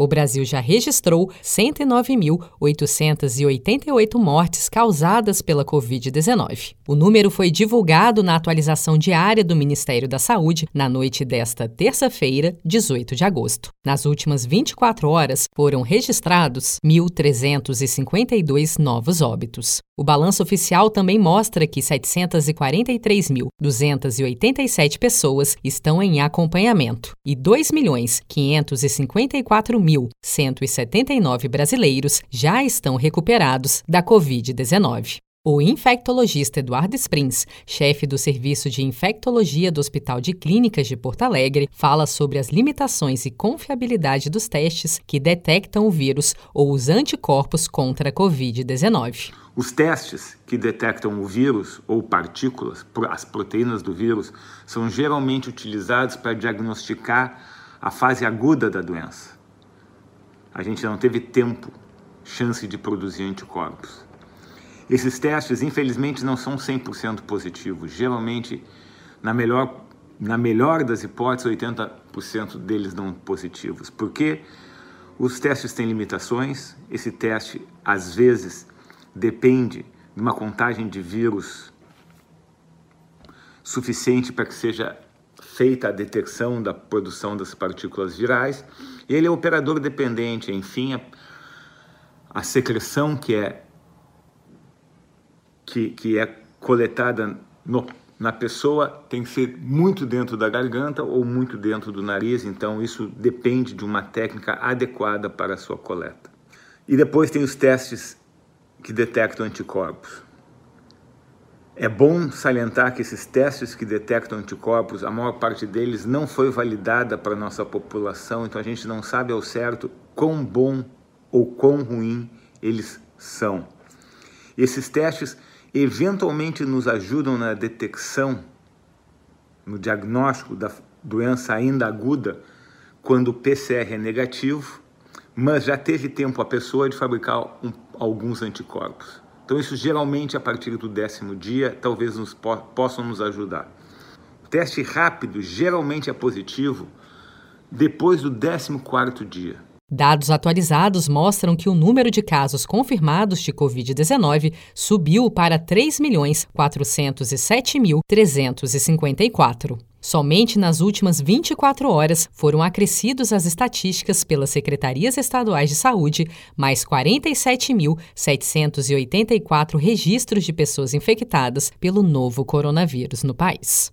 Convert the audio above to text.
O Brasil já registrou 109.888 mortes causadas pela Covid-19. O número foi divulgado na atualização diária do Ministério da Saúde na noite desta terça-feira, 18 de agosto. Nas últimas 24 horas, foram registrados 1.352 novos óbitos. O balanço oficial também mostra que 743.287 pessoas estão em acompanhamento e 2.554.179 brasileiros já estão recuperados da Covid-19. O infectologista Eduardo Sprins, chefe do Serviço de Infectologia do Hospital de Clínicas de Porto Alegre, fala sobre as limitações e confiabilidade dos testes que detectam o vírus ou os anticorpos contra a Covid-19. Os testes que detectam o vírus ou partículas, as proteínas do vírus, são geralmente utilizados para diagnosticar a fase aguda da doença. A gente não teve tempo, chance de produzir anticorpos. Esses testes, infelizmente, não são 100% positivos. Geralmente, na melhor, na melhor das hipóteses, 80% deles não positivos. Porque os testes têm limitações. Esse teste, às vezes, depende de uma contagem de vírus suficiente para que seja feita a detecção da produção das partículas virais. Ele é operador dependente, enfim, a, a secreção que é que, que é coletada no, na pessoa tem que ser muito dentro da garganta ou muito dentro do nariz, então isso depende de uma técnica adequada para a sua coleta. E depois tem os testes que detectam anticorpos. É bom salientar que esses testes que detectam anticorpos, a maior parte deles não foi validada para nossa população, então a gente não sabe ao certo quão bom ou quão ruim eles são. Esses testes eventualmente nos ajudam na detecção, no diagnóstico da doença ainda aguda, quando o PCR é negativo, mas já teve tempo a pessoa de fabricar um, alguns anticorpos. Então, isso geralmente a partir do décimo dia, talvez nos po possam nos ajudar. Teste rápido geralmente é positivo depois do décimo quarto dia. Dados atualizados mostram que o número de casos confirmados de Covid-19 subiu para 3.407.354. Somente nas últimas 24 horas foram acrescidos as estatísticas pelas secretarias estaduais de saúde, mais 47.784 registros de pessoas infectadas pelo novo coronavírus no país.